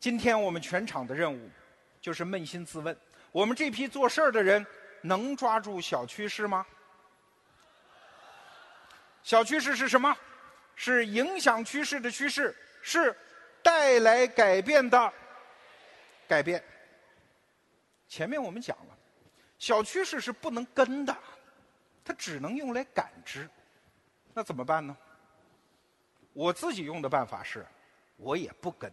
今天我们全场的任务就是扪心自问：我们这批做事儿的人能抓住小趋势吗？小趋势是什么？是影响趋势的趋势，是带来改变的改变。前面我们讲了，小趋势是不能跟的，它只能用来感知。那怎么办呢？我自己用的办法是，我也不跟，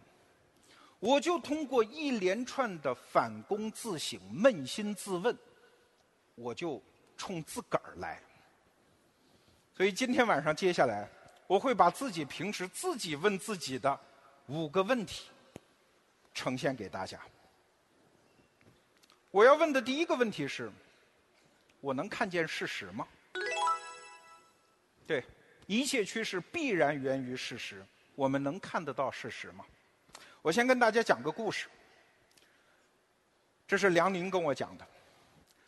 我就通过一连串的反躬自省、扪心自问，我就冲自个儿来。所以今天晚上接下来，我会把自己平时自己问自己的五个问题呈现给大家。我要问的第一个问题是：我能看见事实吗？对，一切趋势必然源于事实。我们能看得到事实吗？我先跟大家讲个故事。这是梁宁跟我讲的。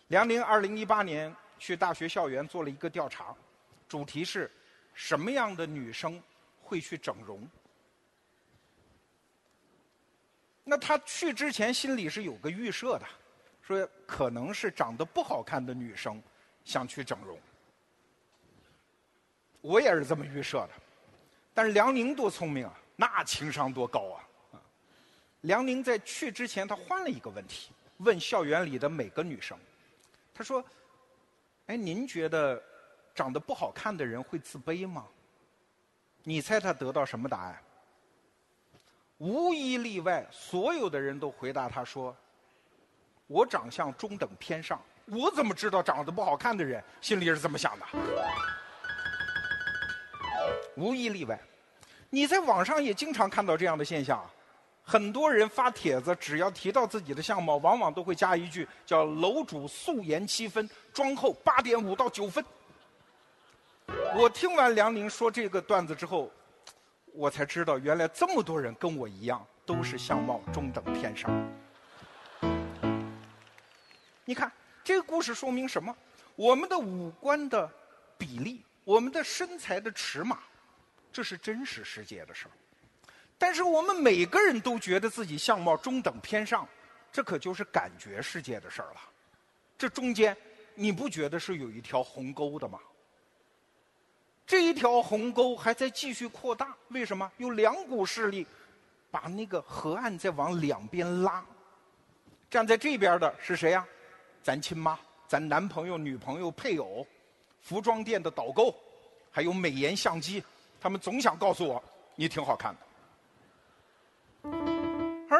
梁宁二零一八年去大学校园做了一个调查。主题是什么样的女生会去整容？那他去之前心里是有个预设的，说可能是长得不好看的女生想去整容。我也是这么预设的，但是梁宁多聪明啊，那情商多高啊！梁宁在去之前，他换了一个问题，问校园里的每个女生，他说：“哎，您觉得？”长得不好看的人会自卑吗？你猜他得到什么答案？无一例外，所有的人都回答他说：“我长相中等偏上。”我怎么知道长得不好看的人心里是这么想的？无一例外，你在网上也经常看到这样的现象。很多人发帖子，只要提到自己的相貌，往往都会加一句叫“楼主素颜七分，妆后八点五到九分”。我听完梁宁说这个段子之后，我才知道原来这么多人跟我一样都是相貌中等偏上。你看这个故事说明什么？我们的五官的比例，我们的身材的尺码，这是真实世界的事儿。但是我们每个人都觉得自己相貌中等偏上，这可就是感觉世界的事儿了。这中间你不觉得是有一条鸿沟的吗？这一条鸿沟还在继续扩大，为什么？有两股势力把那个河岸在往两边拉。站在这边的是谁呀？咱亲妈、咱男朋友、女朋友、配偶、服装店的导购，还有美颜相机，他们总想告诉我你挺好看的。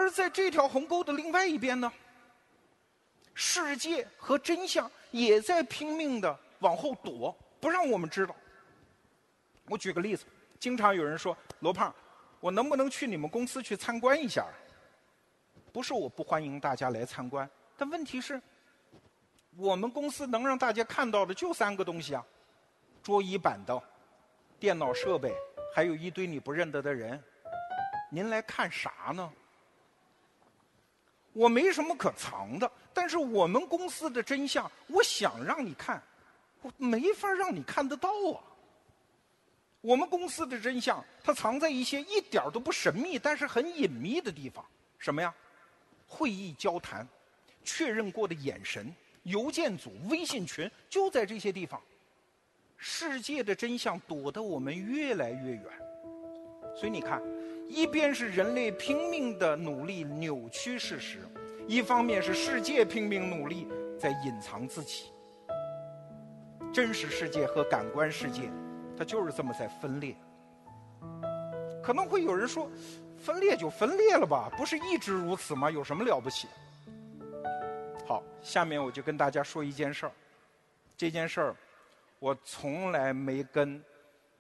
而在这条鸿沟的另外一边呢，世界和真相也在拼命的往后躲，不让我们知道。我举个例子，经常有人说罗胖，我能不能去你们公司去参观一下？不是我不欢迎大家来参观，但问题是，我们公司能让大家看到的就三个东西啊：桌椅板凳、电脑设备，还有一堆你不认得的人。您来看啥呢？我没什么可藏的，但是我们公司的真相，我想让你看，我没法让你看得到啊。我们公司的真相，它藏在一些一点都不神秘，但是很隐秘的地方。什么呀？会议交谈、确认过的眼神、邮件组、微信群，就在这些地方。世界的真相躲得我们越来越远。所以你看，一边是人类拼命的努力扭曲事实，一方面是世界拼命努力在隐藏自己。真实世界和感官世界。它就是这么在分裂，可能会有人说，分裂就分裂了吧，不是一直如此吗？有什么了不起？好，下面我就跟大家说一件事儿，这件事儿我从来没跟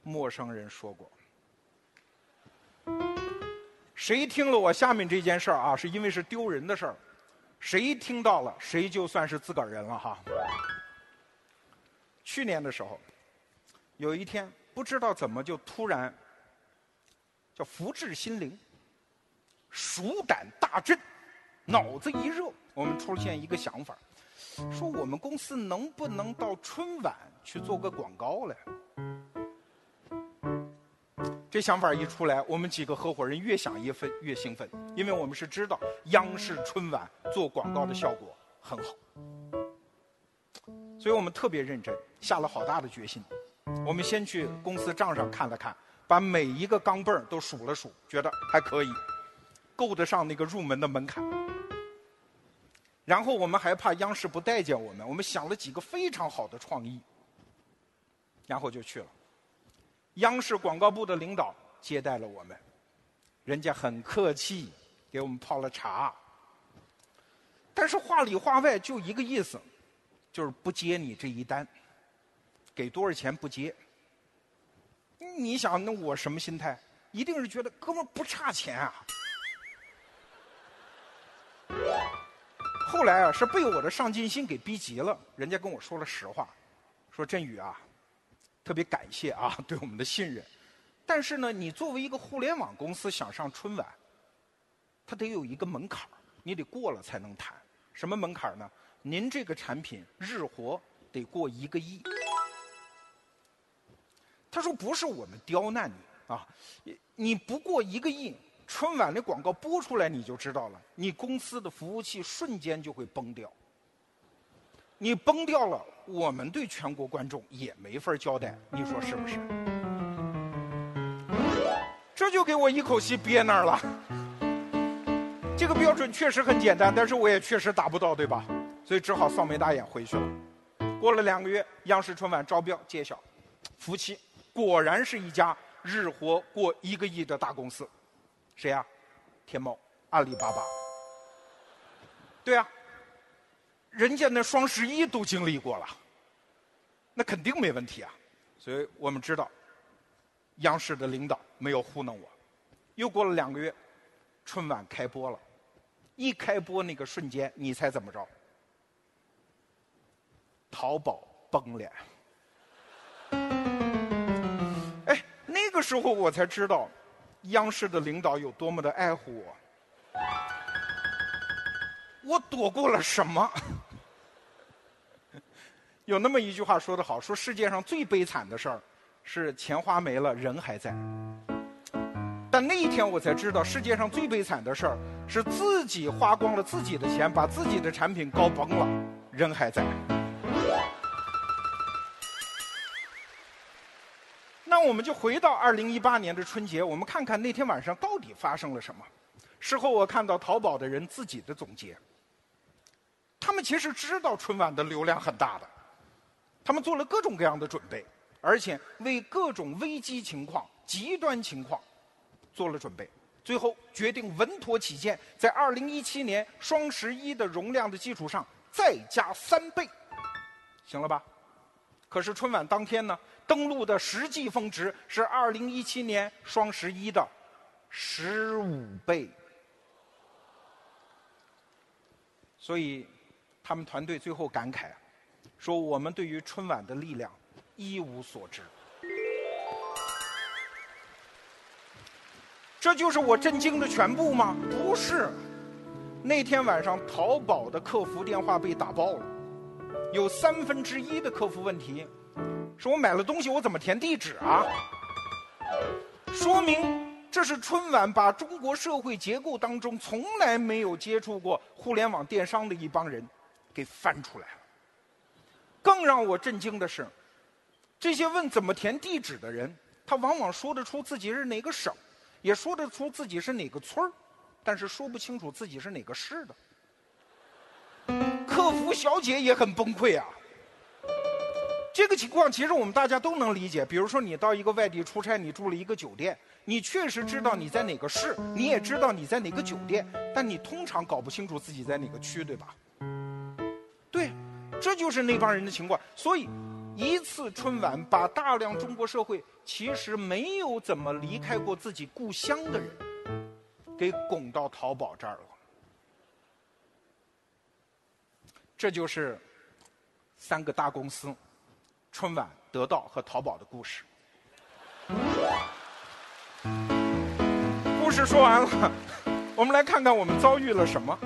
陌生人说过。谁听了我下面这件事儿啊，是因为是丢人的事儿，谁听到了，谁就算是自个儿人了哈。去年的时候。有一天，不知道怎么就突然叫福至心灵，鼠胆大震，脑子一热，我们出现一个想法，说我们公司能不能到春晚去做个广告来？这想法一出来，我们几个合伙人越想越奋越兴奋，因为我们是知道央视春晚做广告的效果很好，所以我们特别认真，下了好大的决心。我们先去公司账上看了看，把每一个钢镚儿都数了数，觉得还可以，够得上那个入门的门槛。然后我们还怕央视不待见我们，我们想了几个非常好的创意，然后就去了。央视广告部的领导接待了我们，人家很客气，给我们泡了茶。但是话里话外就一个意思，就是不接你这一单。给多少钱不接？你想，那我什么心态？一定是觉得哥们不差钱啊。后来啊，是被我的上进心给逼急了。人家跟我说了实话，说振宇啊，特别感谢啊 对我们的信任。但是呢，你作为一个互联网公司想上春晚，它得有一个门槛你得过了才能谈。什么门槛呢？您这个产品日活得过一个亿。他说：“不是我们刁难你啊，你不过一个亿，春晚的广告播出来你就知道了，你公司的服务器瞬间就会崩掉。你崩掉了，我们对全国观众也没法交代，你说是不是？这就给我一口气憋那儿了。这个标准确实很简单，但是我也确实达不到，对吧？所以只好扫眉大眼回去了。过了两个月，央视春晚招标揭晓，夫妻。”果然是一家日活过一个亿的大公司，谁呀？天猫、阿里巴巴。对啊，人家那双十一都经历过了，那肯定没问题啊。所以我们知道，央视的领导没有糊弄我。又过了两个月，春晚开播了，一开播那个瞬间，你猜怎么着？淘宝崩了。那个时候我才知道，央视的领导有多么的爱护我。我躲过了什么？有那么一句话说得好，说世界上最悲惨的事儿是钱花没了，人还在。但那一天我才知道，世界上最悲惨的事儿是自己花光了自己的钱，把自己的产品搞崩了，人还在。那我们就回到二零一八年的春节，我们看看那天晚上到底发生了什么。事后我看到淘宝的人自己的总结，他们其实知道春晚的流量很大的，他们做了各种各样的准备，而且为各种危机情况、极端情况做了准备。最后决定稳妥起见，在二零一七年双十一的容量的基础上再加三倍，行了吧？可是春晚当天呢？登录的实际峰值是二零一七年双十一的十五倍，所以他们团队最后感慨说：“我们对于春晚的力量一无所知。”这就是我震惊的全部吗？不是，那天晚上淘宝的客服电话被打爆了，有三分之一的客服问题。说我买了东西，我怎么填地址啊？说明这是春晚把中国社会结构当中从来没有接触过互联网电商的一帮人给翻出来了。更让我震惊的是，这些问怎么填地址的人，他往往说得出自己是哪个省，也说得出自己是哪个村儿，但是说不清楚自己是哪个市的。客服小姐也很崩溃啊。这个情况其实我们大家都能理解。比如说，你到一个外地出差，你住了一个酒店，你确实知道你在哪个市，你也知道你在哪个酒店，但你通常搞不清楚自己在哪个区，对吧？这就是那帮人的情况。所以，一次春晚把大量中国社会其实没有怎么离开过自己故乡的人，给拱到淘宝这儿了。这就是三个大公司。春晚、得到和淘宝的故事。故事说完了，我们来看看我们遭遇了什么。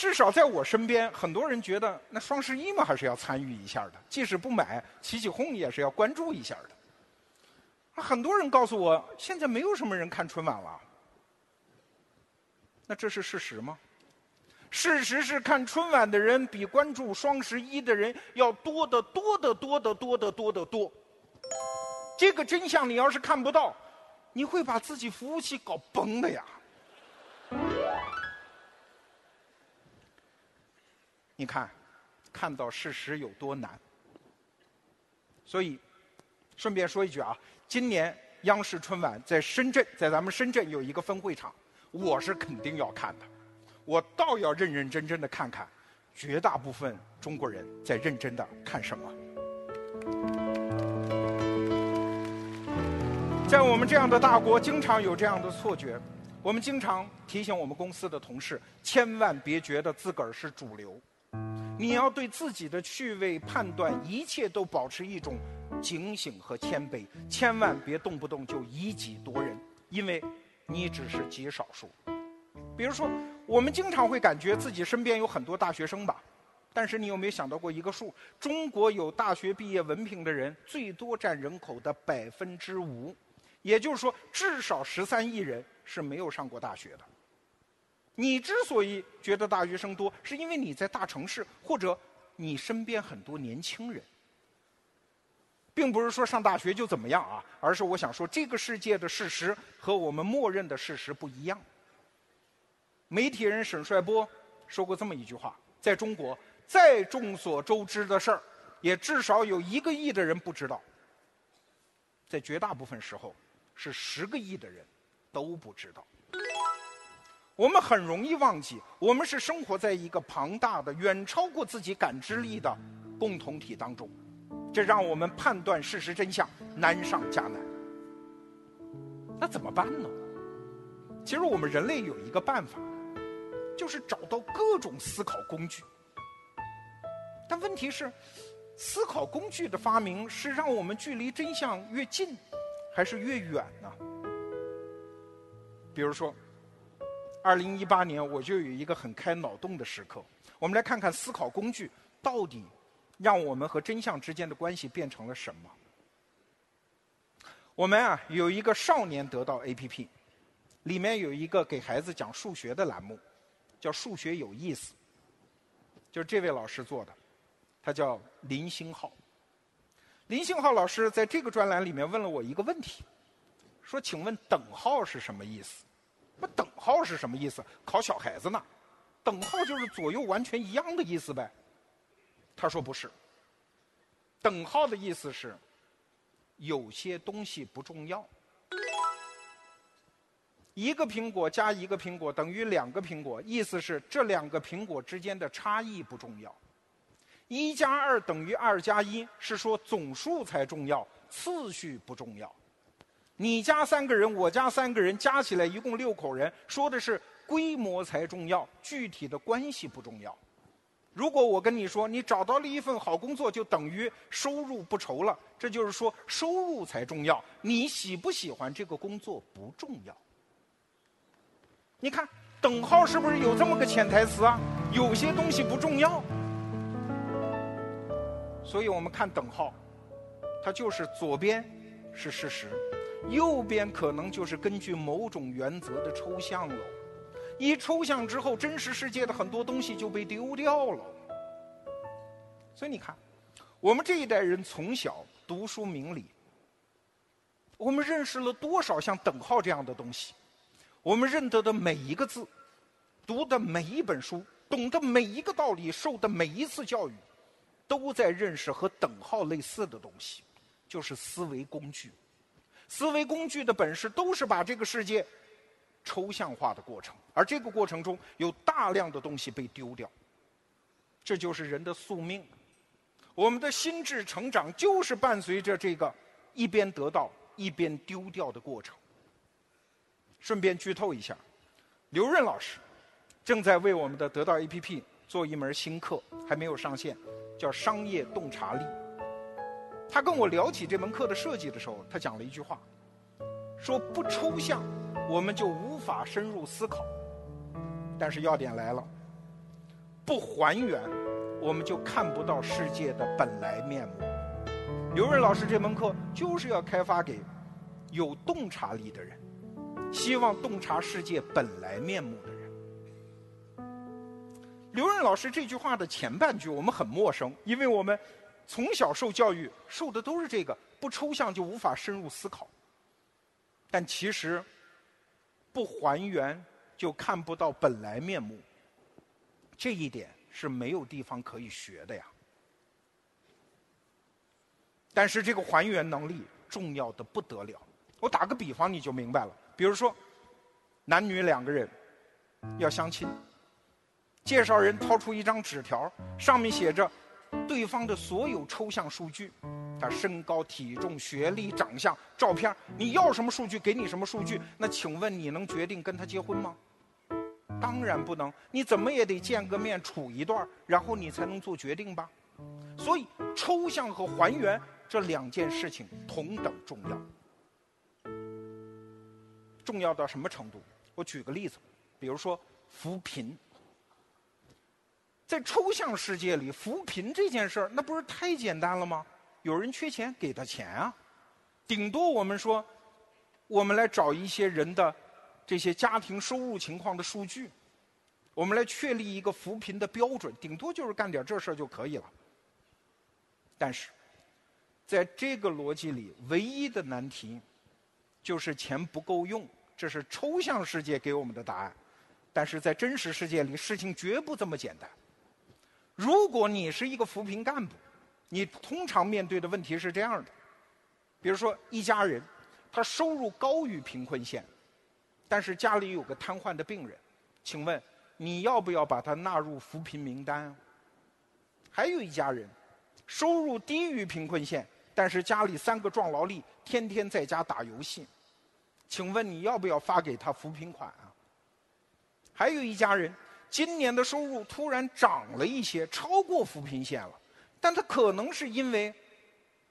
至少在我身边，很多人觉得那双十一嘛还是要参与一下的，即使不买，起起哄也是要关注一下的。很多人告诉我，现在没有什么人看春晚了。那这是事实吗？事实是，看春晚的人比关注双十一的人要多得多得多得多得多得多。这个真相，你要是看不到，你会把自己服务器搞崩的呀。你看，看到事实有多难。所以，顺便说一句啊，今年央视春晚在深圳，在咱们深圳有一个分会场，我是肯定要看的。我倒要认认真真的看看，绝大部分中国人在认真的看什么。在我们这样的大国，经常有这样的错觉。我们经常提醒我们公司的同事，千万别觉得自个儿是主流。你要对自己的趣味判断，一切都保持一种警醒和谦卑，千万别动不动就以己夺人，因为你只是极少数。比如说，我们经常会感觉自己身边有很多大学生吧，但是你有没有想到过一个数？中国有大学毕业文凭的人最多占人口的百分之五，也就是说，至少十三亿人是没有上过大学的。你之所以觉得大学生多，是因为你在大城市，或者你身边很多年轻人，并不是说上大学就怎么样啊，而是我想说，这个世界的事实和我们默认的事实不一样。媒体人沈帅波说过这么一句话：在中国，再众所周知的事儿，也至少有一个亿的人不知道。在绝大部分时候，是十个亿的人都不知道。我们很容易忘记，我们是生活在一个庞大的、远超过自己感知力的共同体当中，这让我们判断事实真相难上加难。那怎么办呢？其实我们人类有一个办法，就是找到各种思考工具。但问题是，思考工具的发明是让我们距离真相越近，还是越远呢？比如说。二零一八年，我就有一个很开脑洞的时刻。我们来看看思考工具到底让我们和真相之间的关系变成了什么。我们啊有一个少年得到 APP，里面有一个给孩子讲数学的栏目，叫“数学有意思”，就是这位老师做的，他叫林星浩。林星浩老师在这个专栏里面问了我一个问题，说：“请问等号是什么意思？”不等号是什么意思？考小孩子呢？等号就是左右完全一样的意思呗。他说不是。等号的意思是，有些东西不重要。一个苹果加一个苹果等于两个苹果，意思是这两个苹果之间的差异不重要。一加二等于二加一，是说总数才重要，次序不重要。你家三个人，我家三个人，加起来一共六口人，说的是规模才重要，具体的关系不重要。如果我跟你说，你找到了一份好工作，就等于收入不愁了，这就是说收入才重要。你喜不喜欢这个工作不重要。你看，等号是不是有这么个潜台词啊？有些东西不重要，所以我们看等号，它就是左边是事实。右边可能就是根据某种原则的抽象了，一抽象之后，真实世界的很多东西就被丢掉了。所以你看，我们这一代人从小读书明理，我们认识了多少像等号这样的东西？我们认得的每一个字，读的每一本书，懂得每一个道理，受的每一次教育，都在认识和等号类似的东西，就是思维工具。思维工具的本事都是把这个世界抽象化的过程，而这个过程中有大量的东西被丢掉，这就是人的宿命。我们的心智成长就是伴随着这个一边得到一边丢掉的过程。顺便剧透一下，刘润老师正在为我们的得到 APP 做一门新课，还没有上线，叫商业洞察力。他跟我聊起这门课的设计的时候，他讲了一句话，说不抽象，我们就无法深入思考。但是要点来了，不还原，我们就看不到世界的本来面目。刘润老师这门课就是要开发给有洞察力的人，希望洞察世界本来面目的人。刘润老师这句话的前半句我们很陌生，因为我们从小受教育受的都是这个，不抽象就无法深入思考。但其实不还原就看不到本来面目，这一点是没有地方可以学的呀。但是这个还原能力重要的不得了。我打个比方你就明白了，比如说男女两个人要相亲，介绍人掏出一张纸条，上面写着对方的所有抽象数据，他身高、体重、学历、长相、照片，你要什么数据给你什么数据。那请问你能决定跟他结婚吗？当然不能，你怎么也得见个面处一段，然后你才能做决定吧。所以抽象和还原。这两件事情同等重要，重要到什么程度？我举个例子，比如说扶贫，在抽象世界里，扶贫这件事儿，那不是太简单了吗？有人缺钱，给他钱啊。顶多我们说，我们来找一些人的这些家庭收入情况的数据，我们来确立一个扶贫的标准，顶多就是干点这事儿就可以了。但是。在这个逻辑里，唯一的难题就是钱不够用，这是抽象世界给我们的答案。但是在真实世界里，事情绝不这么简单。如果你是一个扶贫干部，你通常面对的问题是这样的：比如说一家人，他收入高于贫困线，但是家里有个瘫痪的病人，请问你要不要把他纳入扶贫名单？还有一家人，收入低于贫困线。但是家里三个壮劳力天天在家打游戏，请问你要不要发给他扶贫款啊？还有一家人，今年的收入突然涨了一些，超过扶贫线了，但他可能是因为，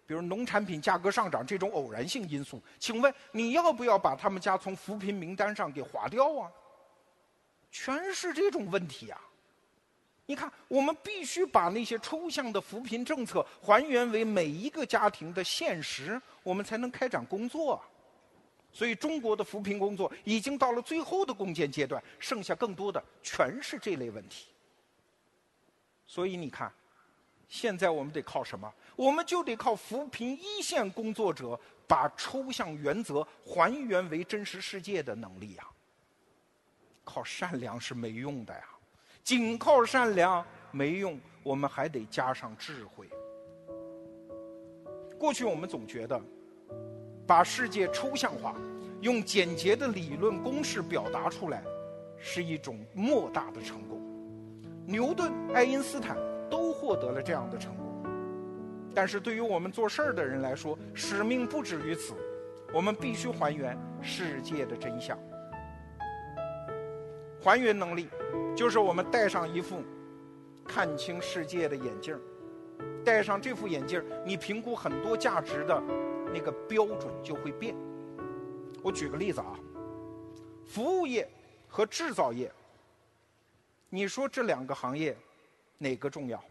比如农产品价格上涨这种偶然性因素，请问你要不要把他们家从扶贫名单上给划掉啊？全是这种问题啊！你看，我们必须把那些抽象的扶贫政策还原为每一个家庭的现实，我们才能开展工作。所以，中国的扶贫工作已经到了最后的攻坚阶段，剩下更多的全是这类问题。所以，你看，现在我们得靠什么？我们就得靠扶贫一线工作者把抽象原则还原为真实世界的能力呀。靠善良是没用的呀。仅靠善良没用，我们还得加上智慧。过去我们总觉得，把世界抽象化，用简洁的理论公式表达出来，是一种莫大的成功。牛顿、爱因斯坦都获得了这样的成功。但是对于我们做事儿的人来说，使命不止于此，我们必须还原世界的真相。还原能力，就是我们戴上一副看清世界的眼镜儿戴上这副眼镜儿你评估很多价值的那个标准就会变。我举个例子啊，服务业和制造业，你说这两个行业哪个重要？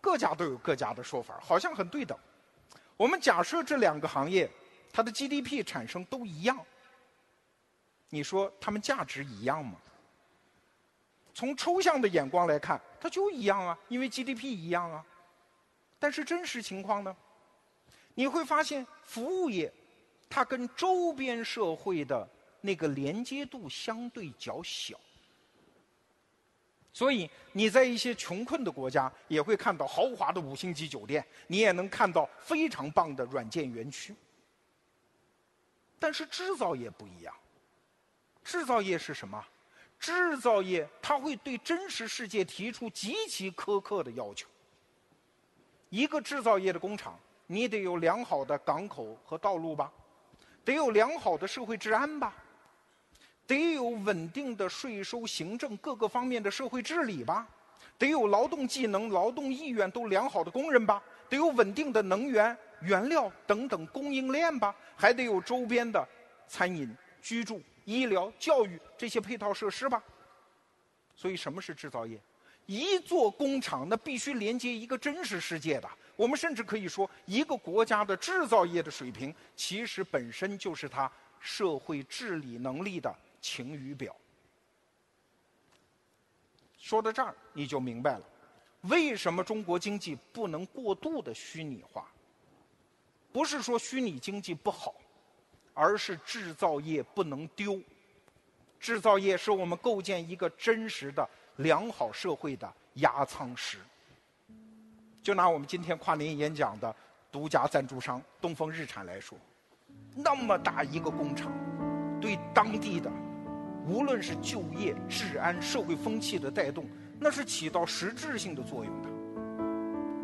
各家都有各家的说法，好像很对等。我们假设这两个行业它的 GDP 产生都一样。你说它们价值一样吗？从抽象的眼光来看，它就一样啊，因为 GDP 一样啊。但是真实情况呢？你会发现，服务业它跟周边社会的那个连接度相对较小。所以你在一些穷困的国家，也会看到豪华的五星级酒店，你也能看到非常棒的软件园区。但是制造业不一样。制造业是什么？制造业它会对真实世界提出极其苛刻的要求。一个制造业的工厂，你得有良好的港口和道路吧，得有良好的社会治安吧，得有稳定的税收、行政各个方面的社会治理吧，得有劳动技能、劳动意愿都良好的工人吧，得有稳定的能源、原料等等供应链吧，还得有周边的餐饮、居住。医疗、教育这些配套设施吧。所以，什么是制造业？一座工厂那必须连接一个真实世界的。我们甚至可以说，一个国家的制造业的水平，其实本身就是它社会治理能力的晴雨表。说到这儿，你就明白了，为什么中国经济不能过度的虚拟化？不是说虚拟经济不好，而是制造业不能丢。制造业是我们构建一个真实的良好社会的压舱石。就拿我们今天跨年演讲的独家赞助商东风日产来说，那么大一个工厂，对当地的无论是就业、治安、社会风气的带动，那是起到实质性的作用的。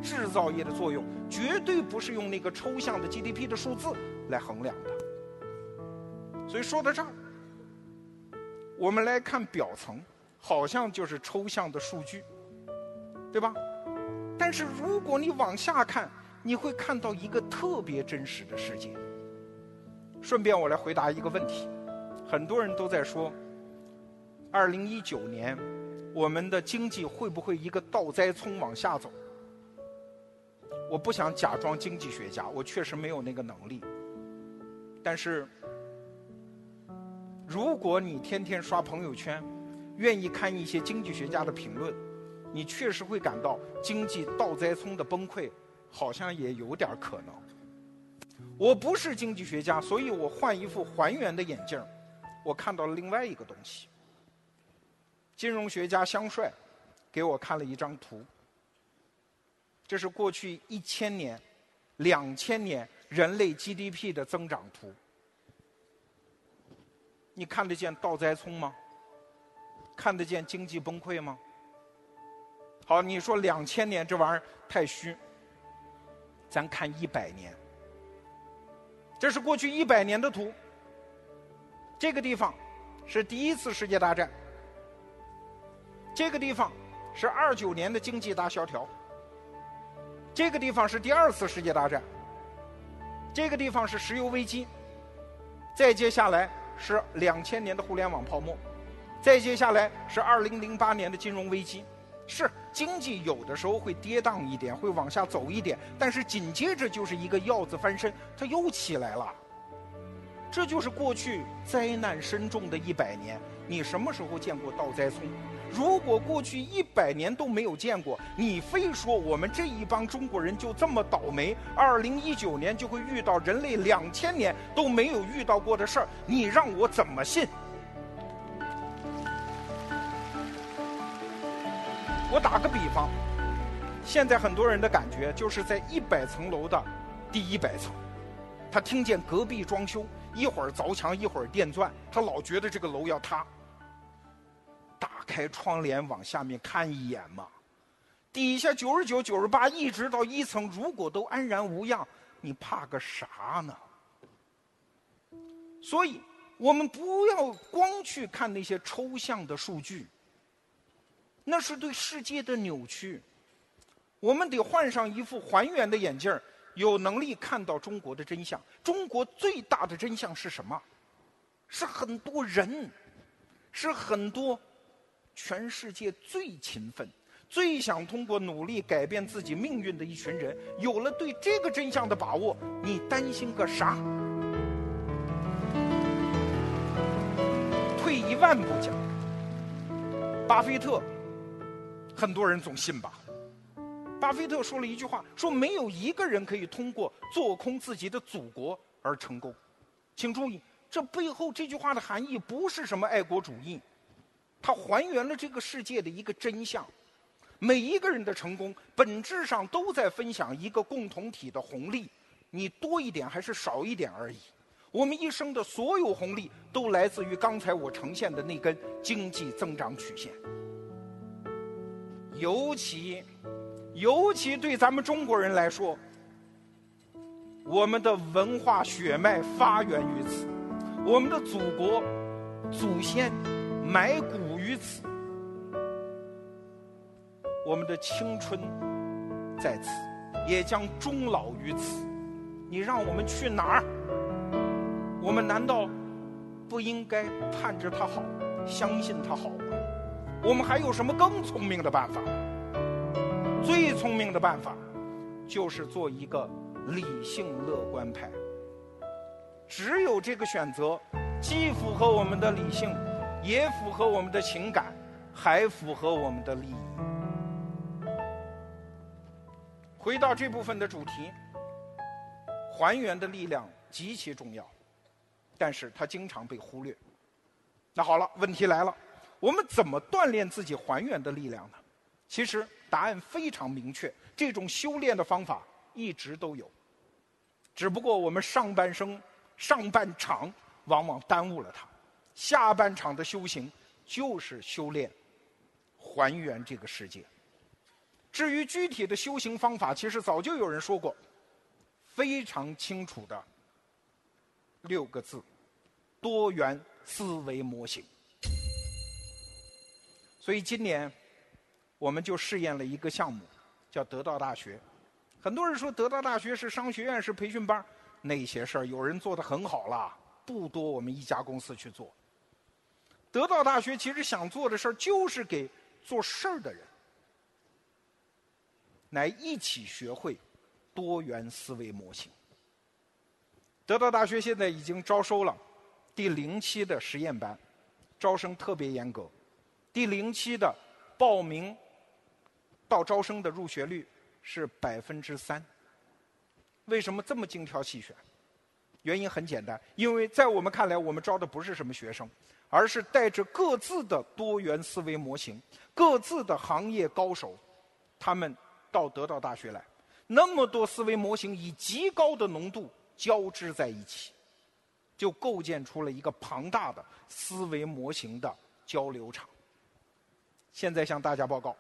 制造业的作用绝对不是用那个抽象的 GDP 的数字来衡量的。所以说到这儿，我们来看表层，好像就是抽象的数据，对吧？但是如果你往下看，你会看到一个特别真实的世界。顺便我来回答一个问题：很多人都在说，二零一九年我们的经济会不会一个倒栽葱往下走？我不想假装经济学家，我确实没有那个能力。但是，如果你天天刷朋友圈，愿意看一些经济学家的评论。你确实会感到经济倒栽葱的崩溃，好像也有点可能。我不是经济学家，所以我换一副还原的眼镜我看到了另外一个东西。金融学家香帅给我看了一张图，这是过去一千年、两千年人类 GDP 的增长图。你看得见倒栽葱吗？看得见经济崩溃吗？好，你说两千年这玩意儿太虚，咱看一百年。这是过去一百年的图。这个地方是第一次世界大战，这个地方是二九年的经济大萧条，这个地方是第二次世界大战，这个地方是石油危机，再接下来是两千年的互联网泡沫，再接下来是二零零八年的金融危机。是经济有的时候会跌宕一点，会往下走一点，但是紧接着就是一个鹞子翻身，它又起来了。这就是过去灾难深重的一百年。你什么时候见过倒栽葱？如果过去一百年都没有见过，你非说我们这一帮中国人就这么倒霉，二零一九年就会遇到人类两千年都没有遇到过的事儿，你让我怎么信？我打个比方，现在很多人的感觉就是在一百层楼的第一百层，他听见隔壁装修，一会儿凿墙，一会儿电钻，他老觉得这个楼要塌。打开窗帘往下面看一眼嘛，底下九十九、九十八，一直到一层，如果都安然无恙，你怕个啥呢？所以，我们不要光去看那些抽象的数据。那是对世界的扭曲，我们得换上一副还原的眼镜有能力看到中国的真相。中国最大的真相是什么？是很多人，是很多全世界最勤奋、最想通过努力改变自己命运的一群人。有了对这个真相的把握，你担心个啥？退一万步讲，巴菲特。很多人总信吧。巴菲特说了一句话，说没有一个人可以通过做空自己的祖国而成功。请注意，这背后这句话的含义不是什么爱国主义，它还原了这个世界的一个真相。每一个人的成功，本质上都在分享一个共同体的红利，你多一点还是少一点而已。我们一生的所有红利，都来自于刚才我呈现的那根经济增长曲线。尤其，尤其对咱们中国人来说，我们的文化血脉发源于此，我们的祖国祖先埋骨于此，我们的青春在此，也将终老于此。你让我们去哪儿？我们难道不应该盼着他好，相信他好吗？我们还有什么更聪明的办法？最聪明的办法，就是做一个理性乐观派。只有这个选择，既符合我们的理性，也符合我们的情感，还符合我们的利益。回到这部分的主题，还原的力量极其重要，但是它经常被忽略。那好了，问题来了，我们怎么锻炼自己还原的力量呢？其实答案非常明确，这种修炼的方法一直都有，只不过我们上半生。上半场往往耽误了它，下半场的修行就是修炼还原这个世界。至于具体的修行方法，其实早就有人说过，非常清楚的六个字：多元思维模型。所以今年我们就试验了一个项目，叫得道大学。很多人说得道大学是商学院，是培训班。那些事儿有人做的很好了，不多。我们一家公司去做。得到大学其实想做的事儿，就是给做事儿的人来一起学会多元思维模型。得到大学现在已经招收了第零期的实验班，招生特别严格。第零期的报名到招生的入学率是百分之三。为什么这么精挑细选？原因很简单，因为在我们看来，我们招的不是什么学生，而是带着各自的多元思维模型、各自的行业高手，他们到得到大学来。那么多思维模型以极高的浓度交织在一起，就构建出了一个庞大的思维模型的交流场。现在向大家报告，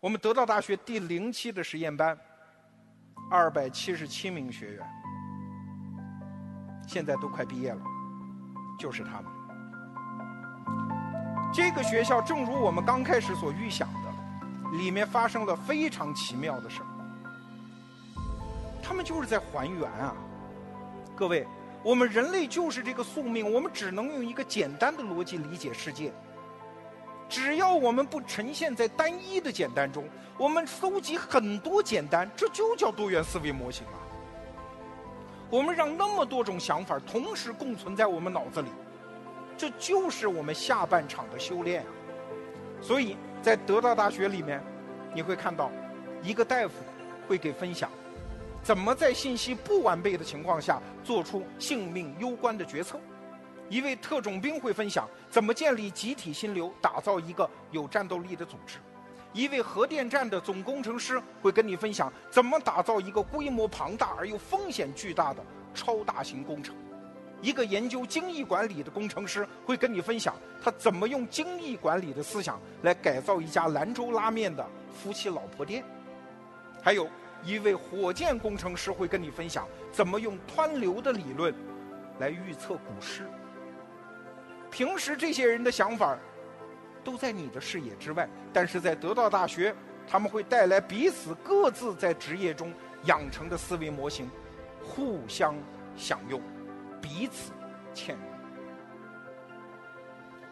我们得到大学第零期的实验班。二百七十七名学员，现在都快毕业了，就是他们。这个学校正如我们刚开始所预想的，里面发生了非常奇妙的事儿。他们就是在还原啊！各位，我们人类就是这个宿命，我们只能用一个简单的逻辑理解世界。只要我们不呈现在单一的简单中，我们搜集很多简单，这就叫多元思维模型啊。我们让那么多种想法同时共存在我们脑子里，这就是我们下半场的修炼啊。所以在得到大学里面，你会看到一个大夫会给分享，怎么在信息不完备的情况下做出性命攸关的决策。一位特种兵会分享怎么建立集体心流，打造一个有战斗力的组织；一位核电站的总工程师会跟你分享怎么打造一个规模庞大而又风险巨大的超大型工程；一个研究精益管理的工程师会跟你分享他怎么用精益管理的思想来改造一家兰州拉面的夫妻老婆店；还有一位火箭工程师会跟你分享怎么用湍流的理论来预测股市。平时这些人的想法都在你的视野之外，但是在得到大学，他们会带来彼此各自在职业中养成的思维模型，互相享用，彼此嵌入。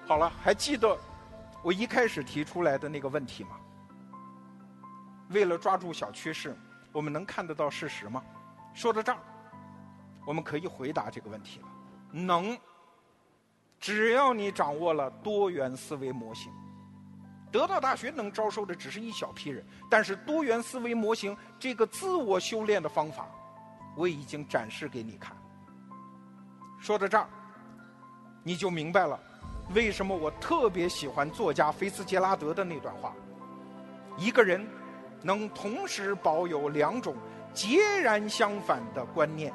好了，还记得我一开始提出来的那个问题吗？为了抓住小趋势，我们能看得到事实吗？说到这儿，我们可以回答这个问题了，能。只要你掌握了多元思维模型，得到大学能招收的只是一小批人，但是多元思维模型这个自我修炼的方法，我已经展示给你看。说到这儿，你就明白了为什么我特别喜欢作家菲茨杰拉德的那段话：一个人能同时保有两种截然相反的观念，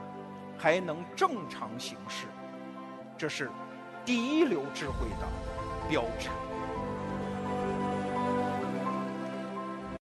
还能正常行事，这是。第一流智慧的标志。